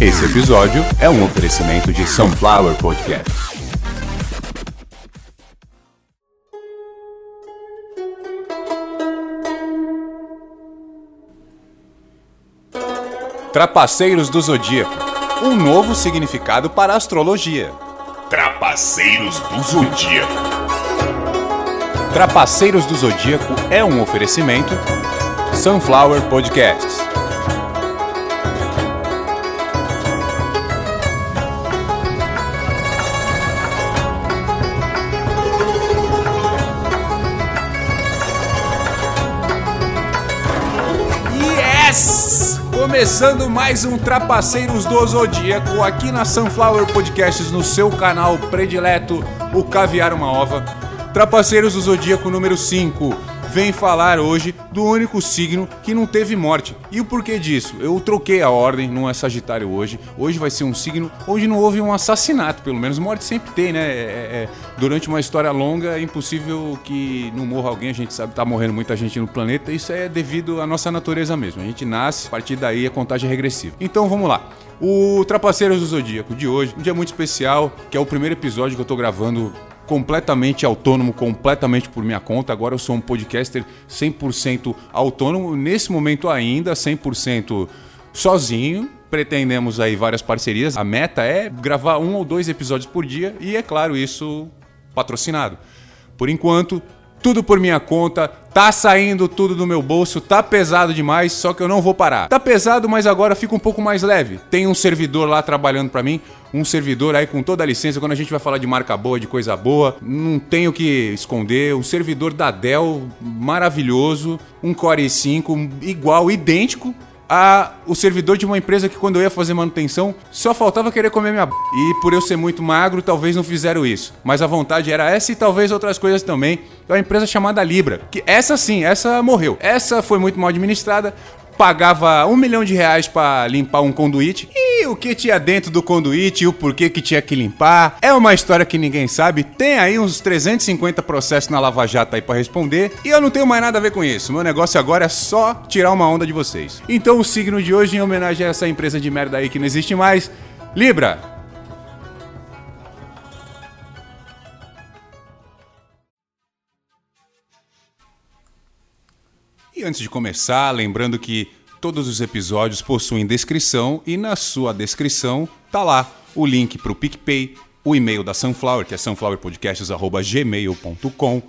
Esse episódio é um oferecimento de Sunflower Podcast. Trapaceiros do Zodíaco um novo significado para a astrologia. Trapaceiros do Zodíaco. Trapaceiros do Zodíaco é um oferecimento Sunflower Podcasts. Começando mais um Trapaceiros do Zodíaco aqui na Sunflower Podcasts no seu canal predileto, o Caviar Uma Ova. Trapaceiros do Zodíaco número 5 vem falar hoje do único signo que não teve morte. E o porquê disso? Eu troquei a ordem, não é Sagitário hoje. Hoje vai ser um signo onde não houve um assassinato, pelo menos morte sempre tem, né? É, é, é durante uma história longa é impossível que não morra alguém, a gente sabe que tá morrendo muita gente no planeta. Isso é devido à nossa natureza mesmo. A gente nasce, a partir daí a contagem é regressiva. Então vamos lá. O Trapaceiros do Zodíaco de hoje, um dia muito especial, que é o primeiro episódio que eu tô gravando completamente autônomo, completamente por minha conta. Agora eu sou um podcaster 100% autônomo, nesse momento ainda 100% sozinho. Pretendemos aí várias parcerias. A meta é gravar um ou dois episódios por dia e é claro, isso patrocinado. Por enquanto, tudo por minha conta, tá saindo tudo do meu bolso, tá pesado demais, só que eu não vou parar. Tá pesado, mas agora fica um pouco mais leve. Tem um servidor lá trabalhando para mim, um servidor aí com toda a licença, quando a gente vai falar de marca boa, de coisa boa, não tenho que esconder, um servidor da Dell maravilhoso, um Core i5 igual, idêntico, a, o servidor de uma empresa que quando eu ia fazer manutenção só faltava querer comer minha b... e por eu ser muito magro talvez não fizeram isso. Mas a vontade era essa e talvez outras coisas também. É uma empresa chamada Libra que essa sim essa morreu. Essa foi muito mal administrada pagava um milhão de reais para limpar um conduíte e o que tinha dentro do conduíte e o porquê que tinha que limpar. É uma história que ninguém sabe. Tem aí uns 350 processos na Lava Jato aí para responder e eu não tenho mais nada a ver com isso. Meu negócio agora é só tirar uma onda de vocês. Então o signo de hoje, em homenagem a essa empresa de merda aí que não existe mais, Libra. E antes de começar, lembrando que todos os episódios possuem descrição e na sua descrição tá lá o link para o PicPay, o e-mail da Sunflower, que é sunflowerpodcasts.gmail.com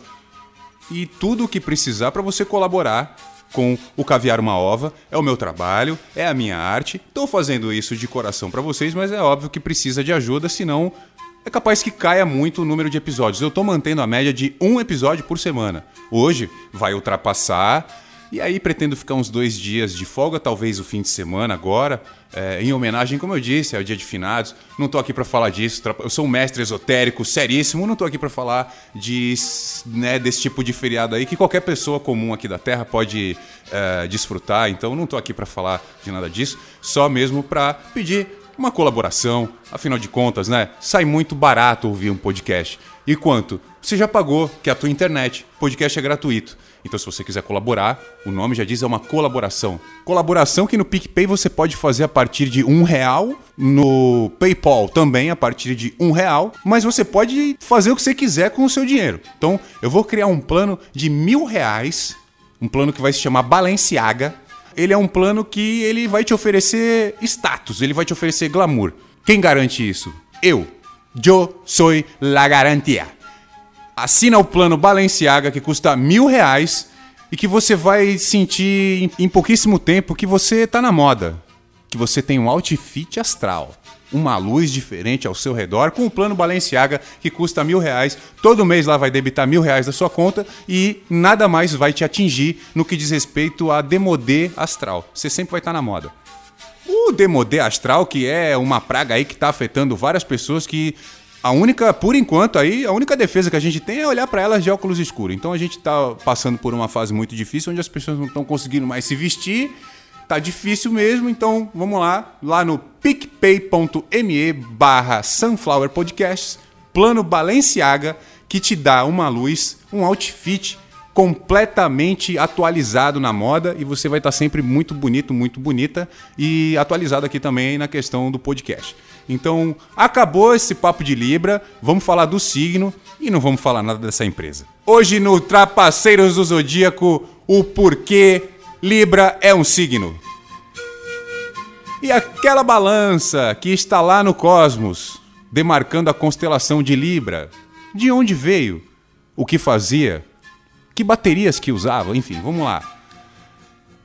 e tudo o que precisar para você colaborar com o Caviar Uma Ova. É o meu trabalho, é a minha arte. Estou fazendo isso de coração para vocês, mas é óbvio que precisa de ajuda, senão é capaz que caia muito o número de episódios. Eu estou mantendo a média de um episódio por semana. Hoje vai ultrapassar e aí pretendo ficar uns dois dias de folga, talvez o fim de semana agora, é, em homenagem, como eu disse, ao Dia de Finados. Não estou aqui para falar disso, eu sou um mestre esotérico, seríssimo, não estou aqui para falar de, né, desse tipo de feriado aí que qualquer pessoa comum aqui da Terra pode é, desfrutar. Então não estou aqui para falar de nada disso, só mesmo para pedir uma colaboração. Afinal de contas, né? Sai muito barato ouvir um podcast. E quanto? Você já pagou, que é a tua internet. Podcast é gratuito. Então, se você quiser colaborar, o nome já diz é uma colaboração. Colaboração que no PicPay você pode fazer a partir de um real, no PayPal também a partir de um real, mas você pode fazer o que você quiser com o seu dinheiro. Então, eu vou criar um plano de mil reais, um plano que vai se chamar Balenciaga. Ele é um plano que ele vai te oferecer status, ele vai te oferecer glamour. Quem garante isso? Eu. Eu sou la garantia assina o plano Balenciaga que custa mil reais e que você vai sentir em pouquíssimo tempo que você está na moda, que você tem um outfit astral, uma luz diferente ao seu redor com o plano Balenciaga que custa mil reais. Todo mês lá vai debitar mil reais da sua conta e nada mais vai te atingir no que diz respeito a demodê astral. Você sempre vai estar tá na moda. O demodê astral, que é uma praga aí que está afetando várias pessoas que a única, por enquanto aí, a única defesa que a gente tem é olhar para elas de óculos escuros. Então a gente tá passando por uma fase muito difícil onde as pessoas não estão conseguindo mais se vestir. Tá difícil mesmo, então vamos lá, lá no picpay.me barra Sunflower Podcasts, plano Balenciaga, que te dá uma luz, um outfit completamente atualizado na moda e você vai estar sempre muito bonito, muito bonita e atualizado aqui também na questão do podcast. Então, acabou esse papo de Libra, vamos falar do signo e não vamos falar nada dessa empresa. Hoje no Trapaceiros do Zodíaco, o porquê Libra é um signo. E aquela balança que está lá no cosmos, demarcando a constelação de Libra, de onde veio? O que fazia? Que baterias que usava? Enfim, vamos lá.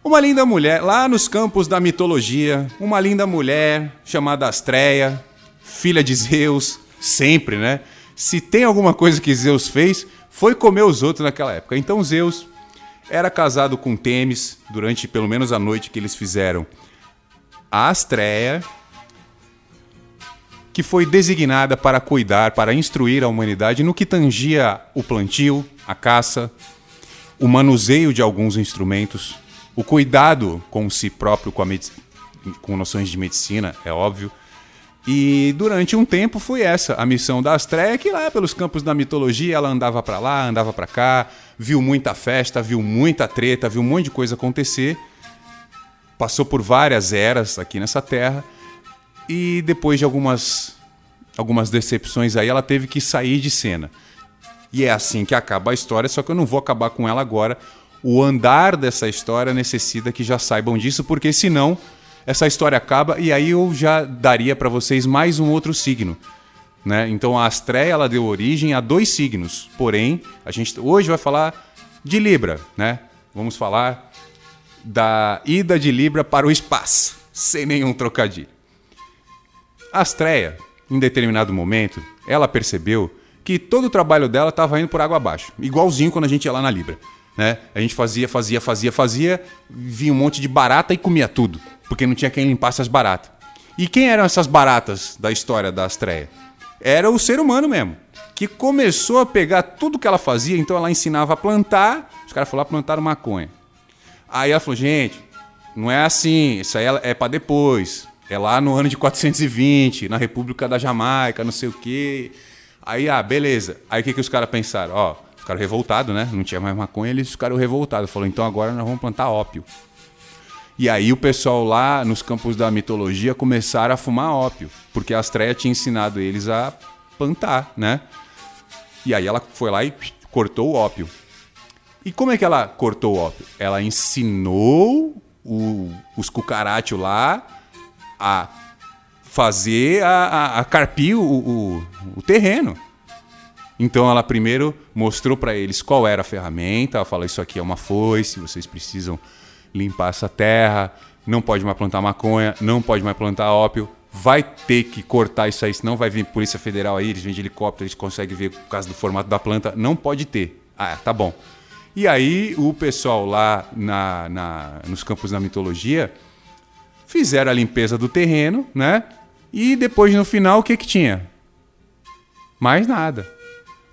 Uma linda mulher, lá nos campos da mitologia, uma linda mulher chamada Astreia, filha de Zeus, sempre, né? Se tem alguma coisa que Zeus fez, foi comer os outros naquela época. Então Zeus era casado com Temis durante pelo menos a noite que eles fizeram a Astreia, que foi designada para cuidar, para instruir a humanidade no que tangia o plantio, a caça, o manuseio de alguns instrumentos, o cuidado com si próprio, com, com noções de medicina, é óbvio. E durante um tempo foi essa a missão da Astrea, que lá pelos campos da mitologia ela andava para lá, andava para cá, viu muita festa, viu muita treta, viu um monte de coisa acontecer passou por várias eras aqui nessa terra e depois de algumas algumas decepções aí ela teve que sair de cena. E é assim que acaba a história, só que eu não vou acabar com ela agora. O andar dessa história necessita que já saibam disso, porque senão essa história acaba e aí eu já daria para vocês mais um outro signo. Né? Então a Astréia ela deu origem a dois signos. Porém, a gente hoje vai falar de Libra, né? Vamos falar da ida de Libra para o espaço, sem nenhum trocadilho. A Astreia, em determinado momento, ela percebeu que todo o trabalho dela estava indo por água abaixo, igualzinho quando a gente ia lá na Libra. Né? A gente fazia, fazia, fazia, fazia, vinha um monte de barata e comia tudo, porque não tinha quem limpasse as baratas. E quem eram essas baratas da história da Astreia? Era o ser humano mesmo, que começou a pegar tudo que ela fazia, então ela ensinava a plantar, os caras falaram plantar maconha. Aí ela falou, gente, não é assim, isso aí é para depois. É lá no ano de 420, na República da Jamaica, não sei o quê. Aí, ah, beleza. Aí o que, que os caras pensaram? Ó, ficaram revoltados, né? Não tinha mais maconha, eles ficaram revoltados. Falou, então agora nós vamos plantar ópio. E aí o pessoal lá nos campos da mitologia começaram a fumar ópio, porque a Astreia tinha ensinado eles a plantar, né? E aí ela foi lá e cortou o ópio. E como é que ela cortou o ópio? Ela ensinou o, os cucarachos lá a fazer, a, a, a carpir o, o, o, terreno. Então ela primeiro mostrou para eles qual era a ferramenta. Ela falou: Isso aqui é uma foice, vocês precisam limpar essa terra. Não pode mais plantar maconha, não pode mais plantar ópio. Vai ter que cortar isso aí, senão vai vir Polícia Federal aí. Eles vêm de helicóptero, eles conseguem ver por causa do formato da planta. Não pode ter. Ah, tá bom. E aí o pessoal lá na, na, nos campos da mitologia fizeram a limpeza do terreno, né? E depois no final o que que tinha? Mais nada.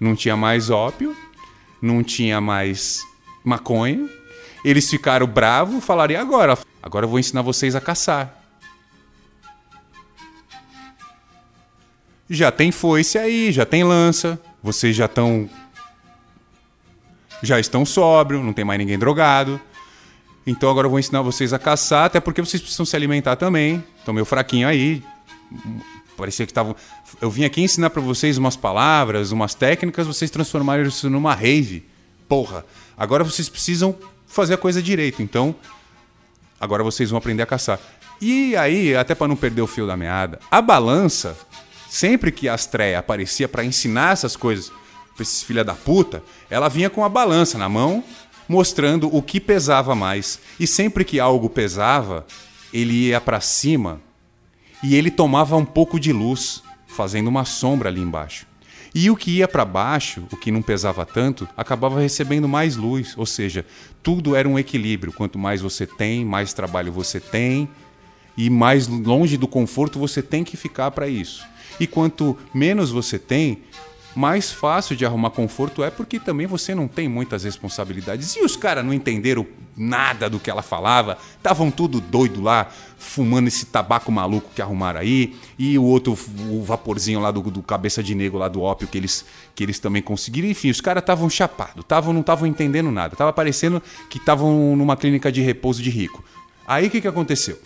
Não tinha mais ópio, não tinha mais maconha. Eles ficaram bravos, falaram: e agora? Agora eu vou ensinar vocês a caçar. Já tem foice aí, já tem lança, vocês já estão já estão sóbrios, não tem mais ninguém drogado. Então agora eu vou ensinar vocês a caçar, até porque vocês precisam se alimentar também. Estão meio fraquinho aí. Parecia que estavam. Eu vim aqui ensinar para vocês umas palavras, umas técnicas, vocês transformaram isso numa rave. Porra. Agora vocês precisam fazer a coisa direito. Então, agora vocês vão aprender a caçar. E aí, até para não perder o fio da meada, a balança, sempre que a Astreia aparecia para ensinar essas coisas pra esses filha da puta, ela vinha com a balança na mão, mostrando o que pesava mais. E sempre que algo pesava, ele ia para cima e ele tomava um pouco de luz, fazendo uma sombra ali embaixo. E o que ia para baixo, o que não pesava tanto, acabava recebendo mais luz, ou seja, tudo era um equilíbrio. Quanto mais você tem, mais trabalho você tem, e mais longe do conforto você tem que ficar para isso. E quanto menos você tem, mais fácil de arrumar conforto é porque também você não tem muitas responsabilidades. E os caras não entenderam nada do que ela falava, estavam tudo doido lá, fumando esse tabaco maluco que arrumaram aí, e o outro, o vaporzinho lá do, do cabeça de negro lá do ópio que eles, que eles também conseguiram. Enfim, os caras estavam chapados, tavam, não estavam entendendo nada, tava parecendo que estavam numa clínica de repouso de rico. Aí o que, que aconteceu?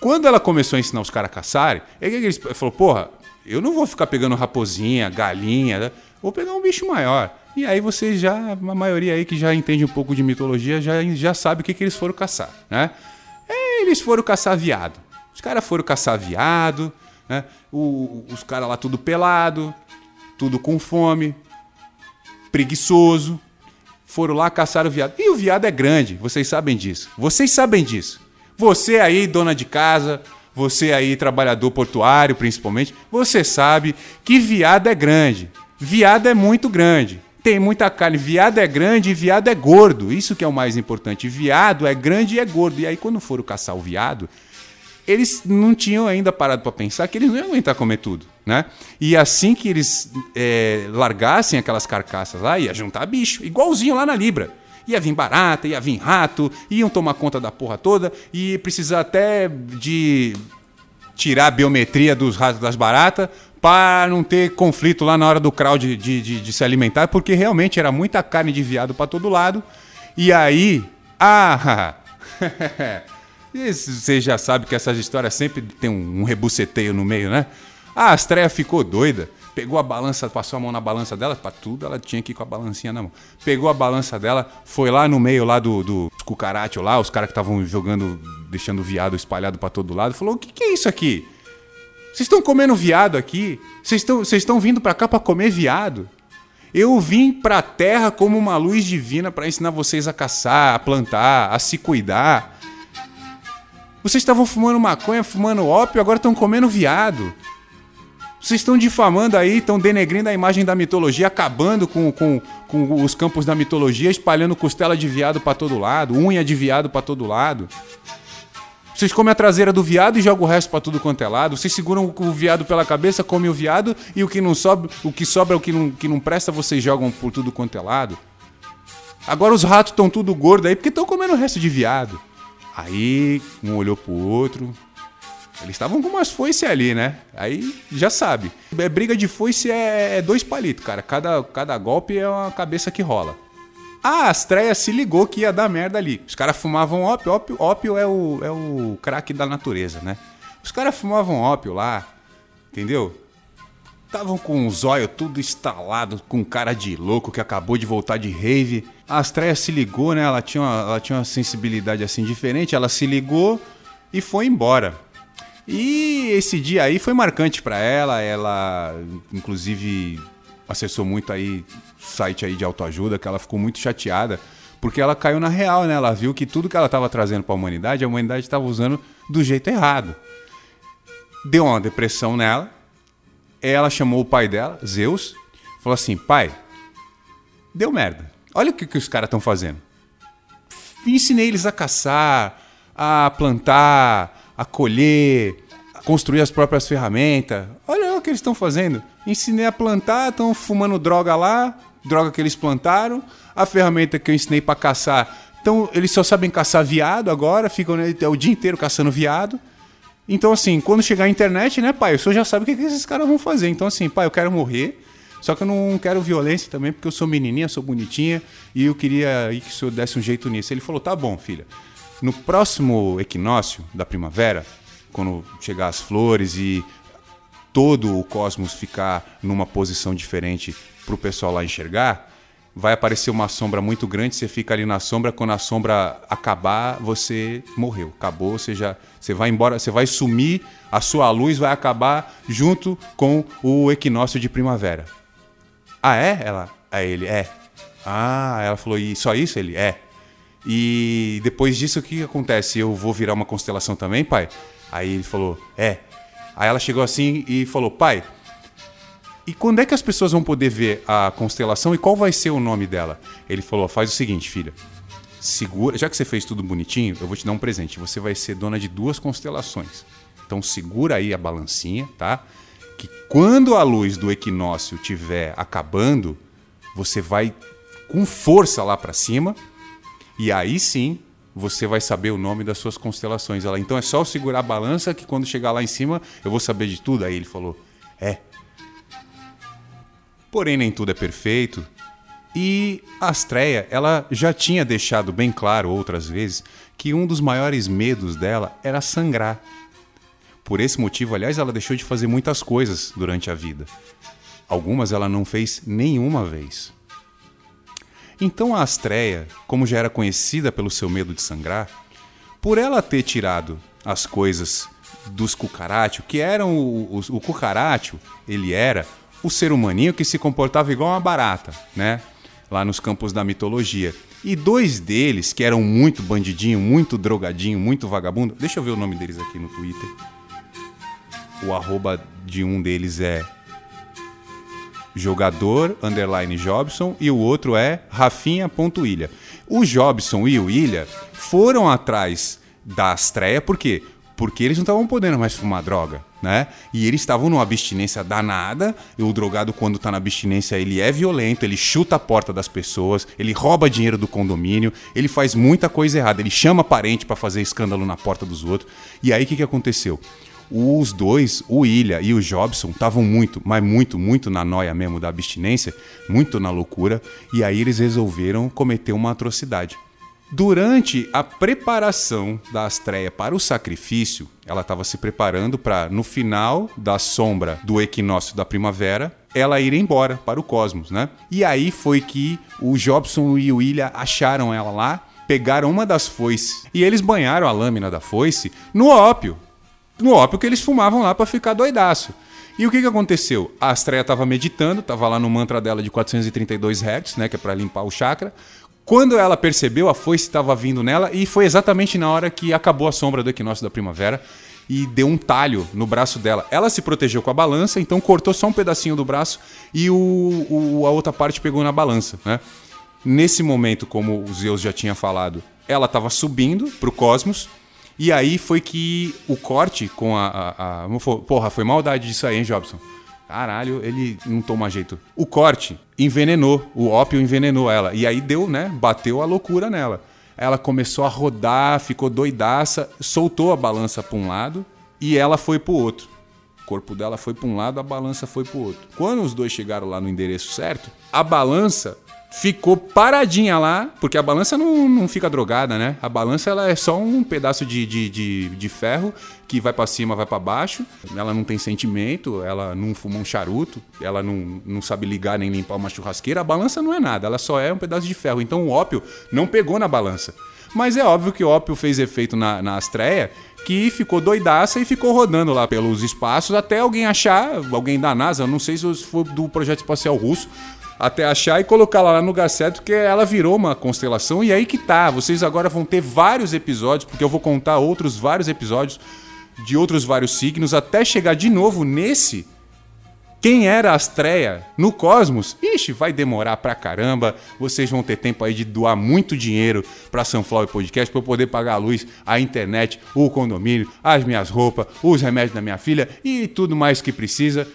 Quando ela começou a ensinar os caras a caçarem, ele falou: porra, eu não vou ficar pegando raposinha, galinha, vou pegar um bicho maior. E aí você já, a maioria aí que já entende um pouco de mitologia, já, já sabe o que, que eles foram caçar, né? É, eles foram caçar viado. Os caras foram caçar viado, né? O, os caras lá tudo pelado, tudo com fome, preguiçoso. Foram lá caçar o viado. E o viado é grande, vocês sabem disso. Vocês sabem disso. Você aí, dona de casa, você aí, trabalhador portuário principalmente, você sabe que viado é grande. Viado é muito grande. Tem muita carne. Viado é grande e viado é gordo. Isso que é o mais importante. Viado é grande e é gordo. E aí, quando foram caçar o viado, eles não tinham ainda parado para pensar que eles não iam aguentar comer tudo, né? E assim que eles é, largassem aquelas carcaças lá, ia juntar bicho, igualzinho lá na Libra. Ia vir barata, ia vir rato, iam tomar conta da porra toda e precisar até de tirar a biometria dos ratos das baratas para não ter conflito lá na hora do crowd de, de, de, se alimentar, porque realmente era muita carne de viado para todo lado. E aí, ah, você já sabe que essas histórias sempre tem um, rebuceteio no meio, né? A Astreia ficou doida pegou a balança, passou a mão na balança dela, para tudo ela tinha que ir com a balancinha na mão. Pegou a balança dela, foi lá no meio lá do, do cucaracho lá, os caras que estavam jogando, deixando viado espalhado para todo lado, falou: "O que, que é isso aqui? Vocês estão comendo viado aqui? Vocês estão vocês estão vindo para cá para comer viado?" Eu vim para a terra como uma luz divina para ensinar vocês a caçar, a plantar, a se cuidar. Vocês estavam fumando maconha, fumando ópio, agora estão comendo viado. Vocês estão difamando aí, estão denegrindo a imagem da mitologia, acabando com, com, com os campos da mitologia, espalhando costela de viado para todo lado, unha de viado para todo lado. Vocês comem a traseira do viado e jogam o resto para tudo quanto é lado. Vocês seguram o viado pela cabeça, comem o viado e o que não sobra, o que sobra, o que não, que não presta, vocês jogam por tudo quanto é lado. Agora os ratos estão tudo gordo aí porque estão comendo o resto de viado. Aí um olhou pro outro, eles estavam com umas foices ali, né? Aí já sabe. É, briga de foice é, é dois palitos, cara. Cada, cada golpe é uma cabeça que rola. A Astreia se ligou que ia dar merda ali. Os caras fumavam ópio. Ópio, ópio é, o, é o crack da natureza, né? Os caras fumavam ópio lá, entendeu? Estavam com os olhos tudo instalado, com cara de louco que acabou de voltar de rave. A Astreia se ligou, né? Ela tinha, uma, ela tinha uma sensibilidade assim diferente. Ela se ligou e foi embora. E esse dia aí foi marcante para ela. Ela, inclusive, acessou muito aí site aí de autoajuda, que ela ficou muito chateada, porque ela caiu na real, né? Ela viu que tudo que ela estava trazendo para a humanidade, a humanidade estava usando do jeito errado. Deu uma depressão nela. Ela chamou o pai dela, Zeus, falou assim: "Pai, deu merda. Olha o que, que os caras estão fazendo. Ensinei eles a caçar, a plantar, a colher, a construir as próprias ferramentas. Olha o que eles estão fazendo. Ensinei a plantar, estão fumando droga lá, droga que eles plantaram. A ferramenta que eu ensinei para caçar, então eles só sabem caçar viado agora, ficam né, o dia inteiro caçando viado. Então, assim, quando chegar a internet, né, pai, o senhor já sabe o que, que esses caras vão fazer. Então, assim, pai, eu quero morrer. Só que eu não quero violência também, porque eu sou menininha, sou bonitinha, e eu queria que o senhor desse um jeito nisso. Ele falou: tá bom, filha. No próximo equinócio da primavera, quando chegar as flores e todo o cosmos ficar numa posição diferente para o pessoal lá enxergar, vai aparecer uma sombra muito grande, você fica ali na sombra, quando a sombra acabar, você morreu. Acabou, você já você vai embora, você vai sumir, a sua luz vai acabar junto com o equinócio de primavera. Ah, é? Ela, é ele, é. Ah, ela falou, e só isso? Ele, é. E depois disso, o que acontece? Eu vou virar uma constelação também, pai? Aí ele falou, é. Aí ela chegou assim e falou, pai, e quando é que as pessoas vão poder ver a constelação e qual vai ser o nome dela? Ele falou, faz o seguinte, filha. Segura, já que você fez tudo bonitinho, eu vou te dar um presente. Você vai ser dona de duas constelações. Então segura aí a balancinha, tá? que quando a luz do equinócio estiver acabando, você vai com força lá para cima e aí sim você vai saber o nome das suas constelações. Ela, então é só eu segurar a balança que quando chegar lá em cima eu vou saber de tudo. Aí ele falou: É. Porém, nem tudo é perfeito. E a Astreia, ela já tinha deixado bem claro outras vezes que um dos maiores medos dela era sangrar. Por esse motivo, aliás, ela deixou de fazer muitas coisas durante a vida. Algumas ela não fez nenhuma vez. Então a Astreia, como já era conhecida pelo seu medo de sangrar, por ela ter tirado as coisas dos cucarachos, que eram o, o, o ele era o ser humaninho que se comportava igual uma barata, né? Lá nos campos da mitologia. E dois deles, que eram muito bandidinho, muito drogadinho, muito vagabundo. Deixa eu ver o nome deles aqui no Twitter. O arroba de um deles é jogador underline Jobson e o outro é Rafinha.ilha. O Jobson e o Ilha foram atrás da Astreia, por quê? Porque eles não estavam podendo mais fumar droga, né? E eles estavam numa abstinência danada. E o drogado, quando tá na abstinência, ele é violento, ele chuta a porta das pessoas, ele rouba dinheiro do condomínio, ele faz muita coisa errada, ele chama parente para fazer escândalo na porta dos outros. E aí o que, que aconteceu? Os dois, o Ilha e o Jobson, estavam muito, mas muito, muito na noia mesmo da abstinência, muito na loucura, e aí eles resolveram cometer uma atrocidade. Durante a preparação da Astreia para o sacrifício, ela estava se preparando para, no final da sombra do equinócio da primavera, ela ir embora para o cosmos, né? E aí foi que o Jobson e o Ilha acharam ela lá, pegaram uma das foices e eles banharam a lâmina da foice no ópio, no ópio que eles fumavam lá para ficar doidaço. E o que, que aconteceu? A Astreia estava meditando, estava lá no mantra dela de 432 Hz, né, que é para limpar o chakra. Quando ela percebeu, a foice estava vindo nela e foi exatamente na hora que acabou a sombra do equinócio da primavera e deu um talho no braço dela. Ela se protegeu com a balança, então cortou só um pedacinho do braço e o, o a outra parte pegou na balança, né? Nesse momento, como o Zeus já tinha falado, ela estava subindo para o cosmos e aí foi que o corte com a, a, a. Porra, foi maldade disso aí, hein, Jobson? Caralho, ele não toma jeito. O corte envenenou, o ópio envenenou ela. E aí deu, né? Bateu a loucura nela. Ela começou a rodar, ficou doidaça, soltou a balança para um lado e ela foi pro outro. O corpo dela foi para um lado, a balança foi pro outro. Quando os dois chegaram lá no endereço certo, a balança ficou paradinha lá, porque a balança não, não fica drogada, né? A balança ela é só um pedaço de, de, de, de ferro que vai para cima, vai para baixo. Ela não tem sentimento, ela não fuma um charuto, ela não, não sabe ligar nem limpar uma churrasqueira. A balança não é nada, ela só é um pedaço de ferro. Então o ópio não pegou na balança. Mas é óbvio que o ópio fez efeito na, na Astreia, que ficou doidaça e ficou rodando lá pelos espaços até alguém achar, alguém da NASA, não sei se foi do projeto espacial russo, até achar e colocar lá no lugar certo, que ela virou uma constelação. E aí que tá. Vocês agora vão ter vários episódios, porque eu vou contar outros vários episódios de outros vários signos, até chegar de novo nesse. Quem era Astreia no Cosmos? Ixi, vai demorar pra caramba. Vocês vão ter tempo aí de doar muito dinheiro pra Sunflower Podcast pra eu poder pagar a luz, a internet, o condomínio, as minhas roupas, os remédios da minha filha e tudo mais que precisa.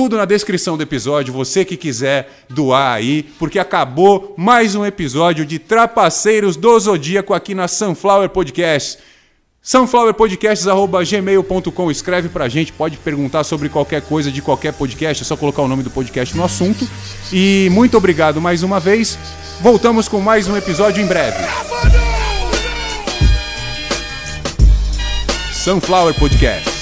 Tudo na descrição do episódio, você que quiser doar aí, porque acabou mais um episódio de Trapaceiros do Zodíaco aqui na Sunflower Podcast. Sunflowerpodcasts.gmail.com Escreve pra gente, pode perguntar sobre qualquer coisa de qualquer podcast, é só colocar o nome do podcast no assunto. E muito obrigado mais uma vez. Voltamos com mais um episódio em breve. Sunflower Podcast.